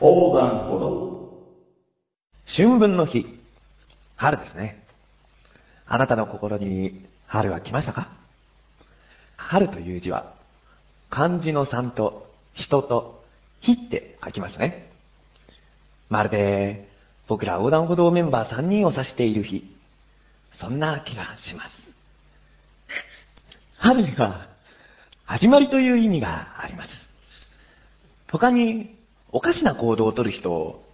横断歩道。春分の日。春ですね。あなたの心に春は来ましたか？春という字は、漢字の3と人と火って書きますね。まるで、僕ら横断歩道メンバー3人を指している日。そんな気がします。春には、始まりという意味があります。他に、おかしな行動をとる人を、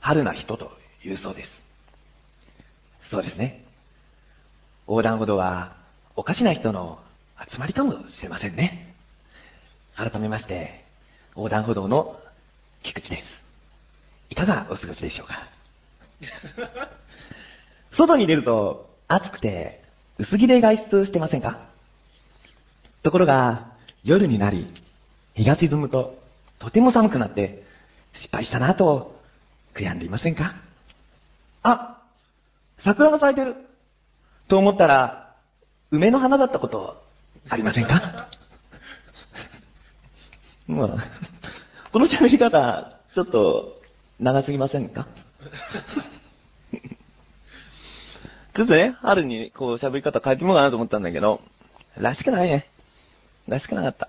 春な人と言うそうです。そうですね。横断歩道は、おかしな人の集まりかもしれませんね。改めまして、横断歩道の菊池です。いかがお過ごしでしょうか？外に出ると暑くて薄着で外出してませんか？ところが夜になり日が沈むととても寒くなって失敗したなと悔やんでいませんか？あ桜が咲いてると思ったら梅の花だったことありませんか？まあ、この喋り方、ちょっと長すぎませんか？ちょっとね、春にこう喋り方変えてみようかなと思ったんだけど、らしくないね。らしくなかった。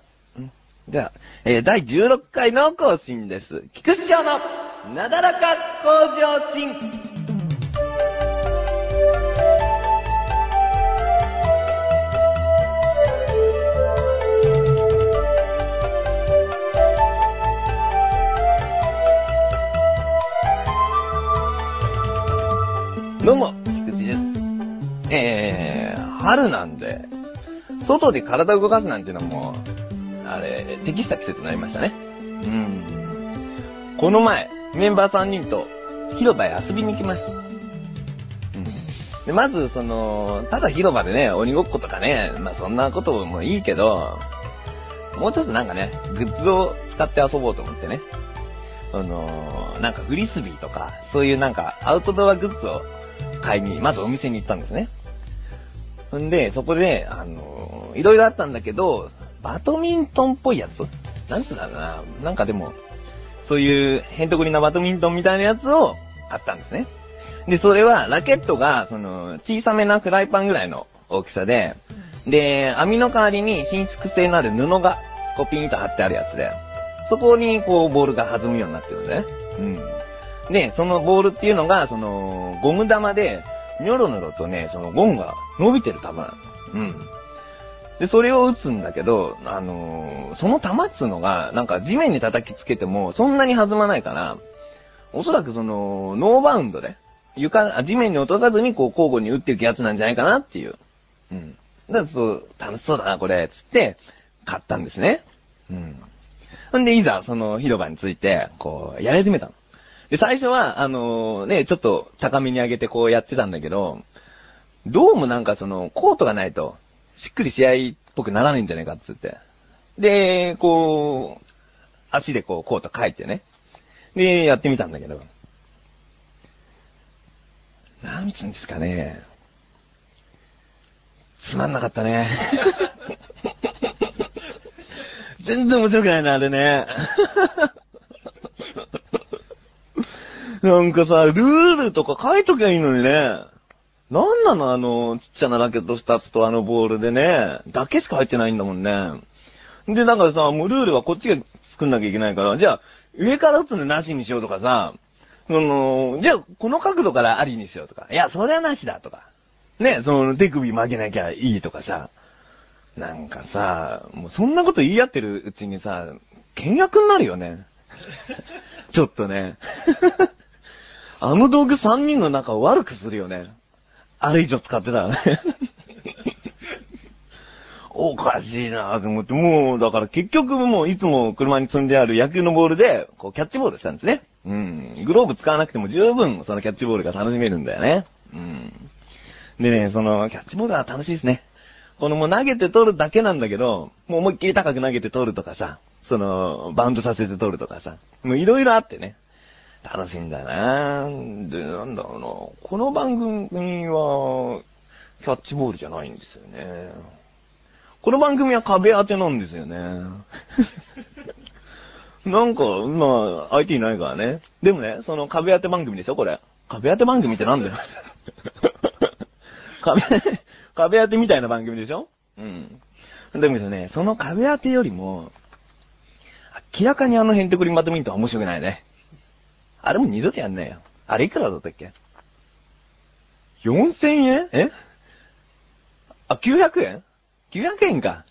では、えー第16回の更新です。菊池城のなだらか向上心。どうも、菊池です。えー、春なんで、外で体を動かすなんていうのも、あれ、適した季節になりましたね。うん。この前、メンバー3人と広場へ遊びに行きました。うん。で、まず、その、ただ広場でね、鬼ごっことかね、まあそんなこともいいけど、もうちょっとなんかね、グッズを使って遊ぼうと思ってね。その、なんかフリスビーとか、そういうなんかアウトドアグッズを買いに、まずお店に行ったんですね。んで、そこで、あのいろいろあったんだけど、バドミントンっぽいやつ？なんつうんだろうな。なんかでも、そういうヘントクリなバドミントンみたいなやつを買ったんですね。で、それはラケットが、その、小さめなフライパンぐらいの大きさで、で、網の代わりに伸縮性のある布が、こうピンと貼ってあるやつで、そこにこうボールが弾むようになってるんだね。うん。で、そのボールっていうのが、その、ゴム玉で、ニョロニョロとね、そのゴムが伸びてる玉なの。うん。で、それを打つんだけど、あのーその玉っつうのが、なんか地面に叩きつけても、そんなに弾まないから、おそらくその、ノーバウンドで、床、地面に落とさずにこう交互に打っていくやつなんじゃないかなっていう。うん。だからそう、楽しそうだな、これ、つって、買ったんですね。うん。んで、いざ、その広場について、こう、やり始めたの。で、最初は、あのね、ちょっと高めに上げてこうやってたんだけど、どうもなんかその、コートがないと、しっくり試合っぽくならないんじゃないかっつって。で、こう、足でこう、コート書いてね。で、やってみたんだけど、なんつうんですかね。つまんなかったね。全然面白くないな、あれね。なんかさ、ルールとか書いときゃいいのにね。なんなのあの、ちっちゃなラケット2つとあのボールでね、だけしか入ってないんだもんね。で、だからさ、もうルールはこっちが作んなきゃいけないから、じゃあ、上から打つのなしにしようとかさ、その、じゃあ、この角度からありにしようとか、いや、それはなしだとか。ね、その、手首曲げなきゃいいとかさ。なんかさ、もうそんなこと言い合ってるうちにさ、倹約になるよね。ちょっとね。あの道具3人の中を悪くするよね。あれ以上使ってたらね。おかしいなと思って、もう、だから結局もういつも車に積んである野球のボールで、こうキャッチボールしたんですね。うん。グローブ使わなくても十分そのキャッチボールが楽しめるんだよね。うん。でね、その、キャッチボールは楽しいですね。このもう投げて取るだけなんだけど、もう思いっきり高く投げて取るとかさ、その、バウンドさせて取るとかさ、もういろいろあってね、楽しいんだよなで、なんだろうな、この番組は、キャッチボールじゃないんですよね。この番組は壁当てなんですよね。なんか、まあ、IT ないからね。でもね、その壁当て番組でしょ、これ。壁当て番組ってなんだよ。壁、壁当てみたいな番組でしょ？うん。だけどね、その壁当てよりも、明らかにあのヘンテコリンバドミントンは面白くないね。あれも二度とやんねえよ。あれいくらだったっけ ?4000 円？え？あ、900円 ?900 円か。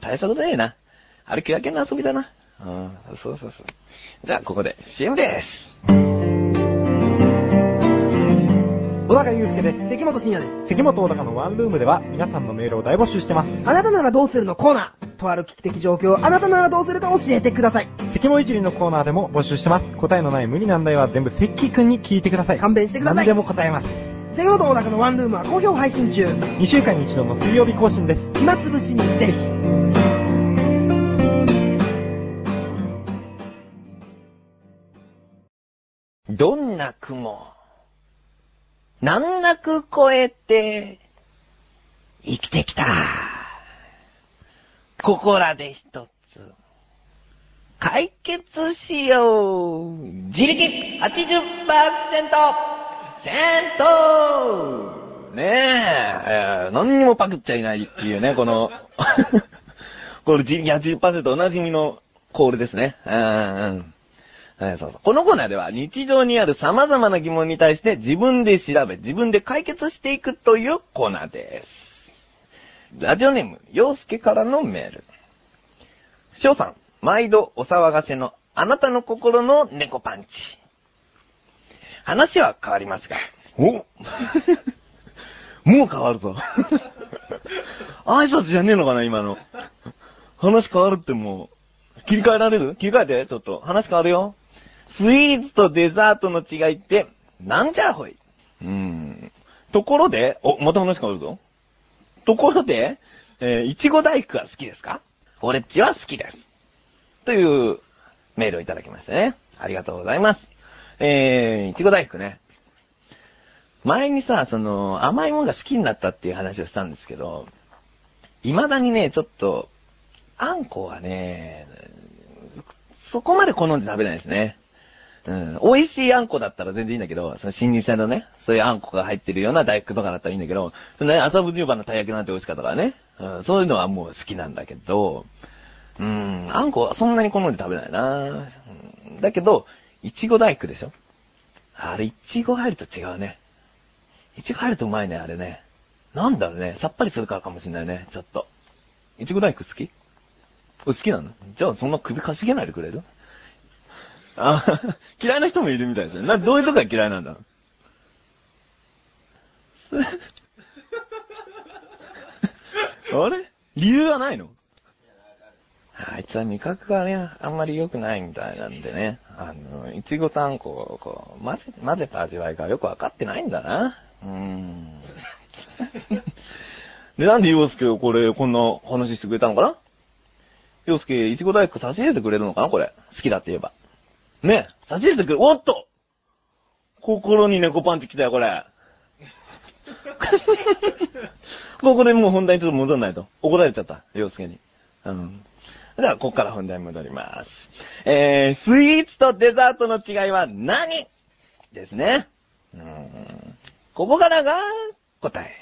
大したことねえな。あれ900円の遊びだな。うん、そうそうそう。じゃあ、ここで CM です。小高祐介です。関本慎也です。関本小高のワンルームでは皆さんのメールを大募集してます。あなたならどうするの？コーナー。とある危機的状況をあなたならどうするか教えてください。関もいじりのコーナーでも募集してます。答えのない無理難題は全部関くんに聞いてください。勘弁してください何でも答えます。関本小高のワンルームは好評配信中。2週間に一度の水曜日更新です。暇つぶしにぜひ。どんな雲、難なく越えて、生きてきた。ここらで一つ、解決しよう。自力80%、戦闘ねえ、えー何にもパクっちゃいないっていうね、この、この自力80%おなじみのコールですね。うんうんはいそうそうこのコーナーでは日常にある様々な疑問に対して自分で調べ、自分で解決していくというコーナーです。ラジオネーム、洋介からのメール。翔さん、毎度お騒がせのあなたの心の猫パンチ。話は変わりますが。お もう変わるぞ。挨拶じゃねえのかな、今の。話変わるってもう、切り替えられる？切り替えて、ちょっと。話変わるよ。スイーツとデザートの違いって、なんじゃらほい。うーん。ところで、お、また話変わるぞ。ところで、えーいちご大福は好きですか？オレっちは好きです。というメールをいただきましたね。ありがとうございます。えー、いちご大福ね。前にさ、その、甘いものが好きになったっていう話をしたんですけど、未だにね、ちょっと、あんこはね、そこまで好んで食べないですね。うん。美味しいあんこだったら全然いいんだけど、その新鮮のね、そういうあんこが入ってるような大福とかだったらいいんだけど、そのね、麻布十番のたい焼きなんて美味しかったからね。うん、そういうのはもう好きなんだけど、うん、あんこはそんなに好んで食べないな、うん、だけど、いちご大福でしょ？あれ、いちご入ると違うね。いちご入るとうまいね、あれね。なんだろうね、さっぱりするからかもしれないね、ちょっと。いちご大福好き？好きなの？じゃあそんな首かしげないでくれる？あ、嫌いな人もいるみたいですね。な、どういうとこが嫌いなんだ？す あれ？理由はないの？あいつは味覚がね、あんまり良くないみたいなんでね。あの、いちごとあんこをこう、混ぜ、混ぜた味わいがよくわかってないんだな。うーん。で、なんで洋介をこれ、こんな話してくれたのかな？洋介、いちご大福差し入れてくれるのかな？これ。好きだって言えば。ね差し入れてくれ、おっと心に猫パンチ来たよ、これ。ここでもう本題にちょっと戻んないと。怒られちゃった、洋介に。うん。では、ここから本題に戻ります。えー、スイーツとデザートの違いは何ですね。うん。ここからが答え。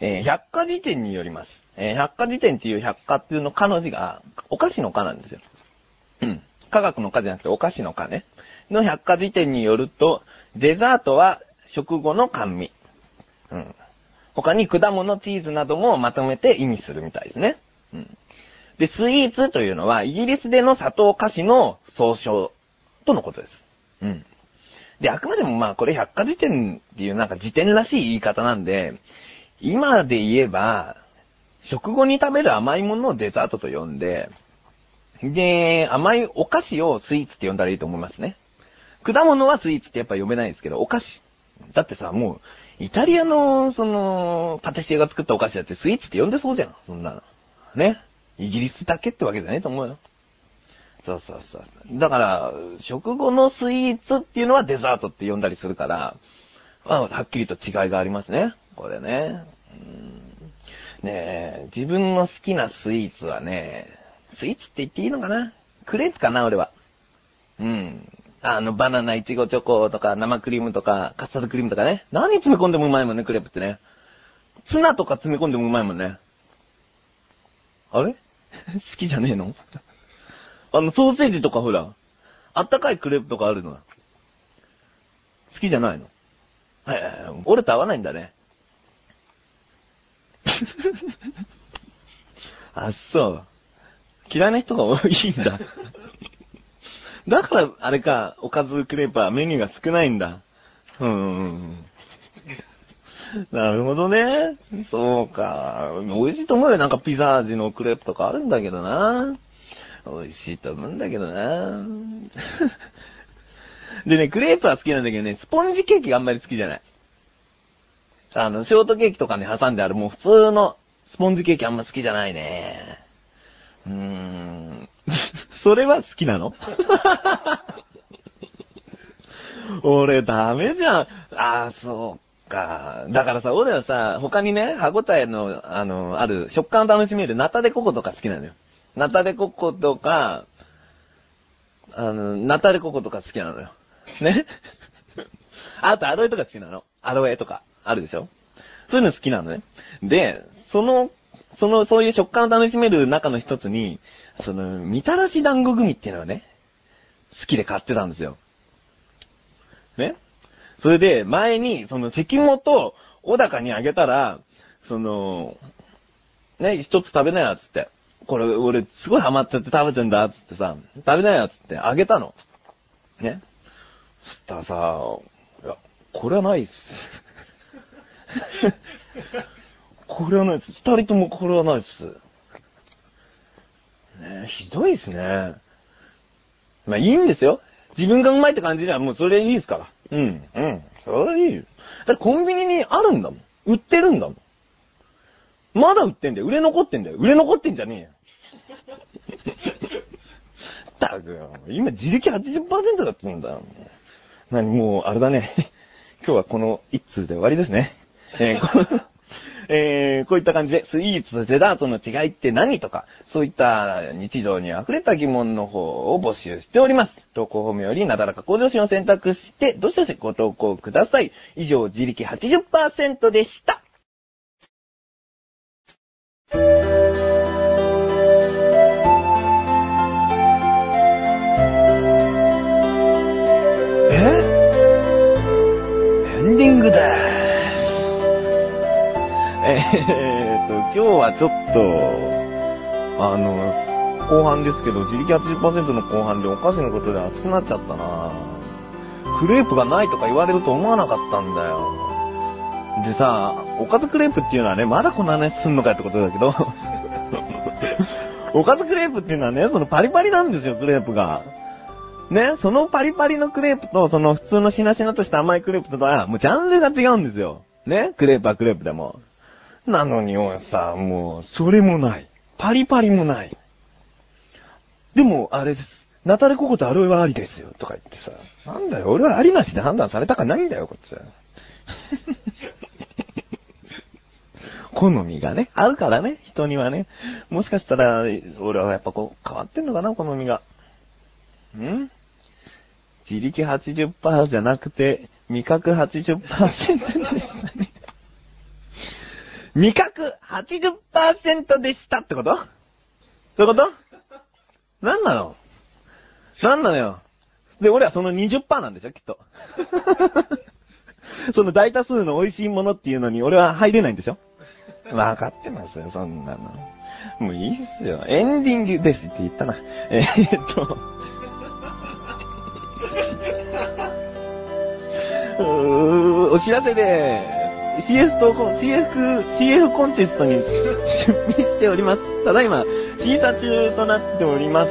えー百科事典によります。えー百科事典っていう百科っていうの科の字が、お菓子の科なんですよ。うん。科学の科じゃなくてお菓子の科ね。の百科事典によると、デザートは食後の甘味。うん。他に果物、チーズなどもまとめて意味するみたいですね。うん。で、スイーツというのは、イギリスでの砂糖菓子の総称とのことです。うん。で、あくまでもまあ、これ百科事典っていうなんか辞典らしい言い方なんで、今で言えば、食後に食べる甘いものをデザートと呼んで、で、甘いお菓子をスイーツって呼んだらいいと思いますね。果物はスイーツってやっぱ呼べないですけど、お菓子。だってさ、もう、イタリアの、その、パティシエが作ったお菓子だってスイーツって呼んでそうじゃん、そんなの。ね。イギリスだけってわけじゃないと思うよ。そうそうそう。だから、食後のスイーツっていうのはデザートって呼んだりするから、まあ、はっきりと違いがありますね。これね。うんねえ、自分の好きなスイーツはね、スイーツって言っていいのかな？クレープかな、俺は。うん。あの、バナナ、イチゴチョコとか、生クリームとか、カスタードクリームとかね。何詰め込んでもうまいもんね、クレープってね。ツナとか詰め込んでもうまいもんね。あれ？好きじゃねえの？あの、ソーセージとかほら、あったかいクレープとかあるのよ。好きじゃないのはいはいはい。俺と合わないんだね。あ、そう。嫌いな人が多いんだ。だから、あれか、おかずクレープはメニューが少ないんだ。うんうんうん。なるほどね。そうか。美味しいと思うよ。なんかピザ味のクレープとかあるんだけどな。美味しいと思うんだけどな。でね、クレープは好きなんだけどね、スポンジケーキがあんまり好きじゃない。あの、ショートケーキとかに挟んであるもう普通のスポンジケーキあんま好きじゃないね。うーん。それは好きなの？俺ダメじゃん。ああ、そうか。だからさ、俺はさ、他にね、歯応えの、あの、ある、食感を楽しめるナタデココとか好きなのよ。ナタデココとか、あの、ナタデココとか好きなのよ。ね？あと、アロエとか好きなの。アロエとか、あるでしょ？そういうの好きなのね。で、その、その、そういう食感を楽しめる中の一つに、その、みたらし団子グミっていうのはね、好きで買ってたんですよ。ね？それで、前に、その、関本、小高にあげたら、その、ね、一つ食べなよ、つって。これ、俺、すごいハマっちゃって食べてんだ、つってさ、食べなよ、つって、あげたの。ね？そしたらさ、いや、これはないっす。これはないっす。二人ともこれはないっす。ねひどいっすね。まあいいんですよ。自分がうまいって感じにはもうそれいいですから。うん、うん。それいいよ。だってコンビニにあるんだもん。売ってるんだもん。まだ売ってんだよ。売れ残ってんだよ。売れ残ってんじゃねえよ。ったくよ。今自力80%だっつうんだよ。何もう、あれだね。今日はこの一通で終わりですね。えーえーこういった感じで、スイーツとデザートの違いって何とか、そういった日常に溢れた疑問の方を募集しております。投稿フォームよりなだらか向上心を選択して、どしどしご投稿ください。以上、自力80%でした。えーと、今日はちょっと、あの、後半ですけど、自力80%の後半でお菓子のことで熱くなっちゃったなクレープがないとか言われると思わなかったんだよ。でさ、おかずクレープっていうのはね、まだこんな話すんのかってことだけど、おかずクレープっていうのはね、そのパリパリなんですよ、クレープが。ね、そのパリパリのクレープと、その普通のしなしなとした甘いクレープとは、もうジャンルが違うんですよ。ね、クレープはクレープでも。なのに、さ、もう、それもない。パリパリもない。でも、あれです。ナタデココとアロエはありですよ、とか言ってさ。なんだよ、俺はありなしで判断されたかないんだよ、こっちは。好みがね、あるからね、人にはね。もしかしたら、俺はやっぱこう、変わってんのかな、好みが。ん？自力80%じゃなくて、味覚80%でしたね。味覚80%でしたってこと？そういうこと？なんなの？なんなのよ？で、俺はその20%なんでしょ、きっと。その大多数の美味しいものっていうのに俺は入れないんでしょ？わかってますよ、そんなの。もういいっすよ。エンディングですって言ったな。えーっと。うーお知らせで、CS 投稿、CF、CF コンテストに出品しております。ただいま、審査中となっております。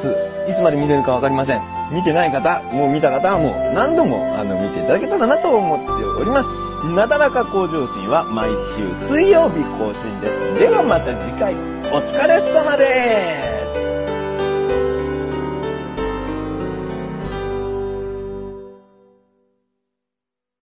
いつまで見れるかわかりません。見てない方、もう見た方はもう何度も、あの、見ていただけたらなと思っております。なだらか向上心は毎週水曜日更新です。ではまた次回、お疲れ様です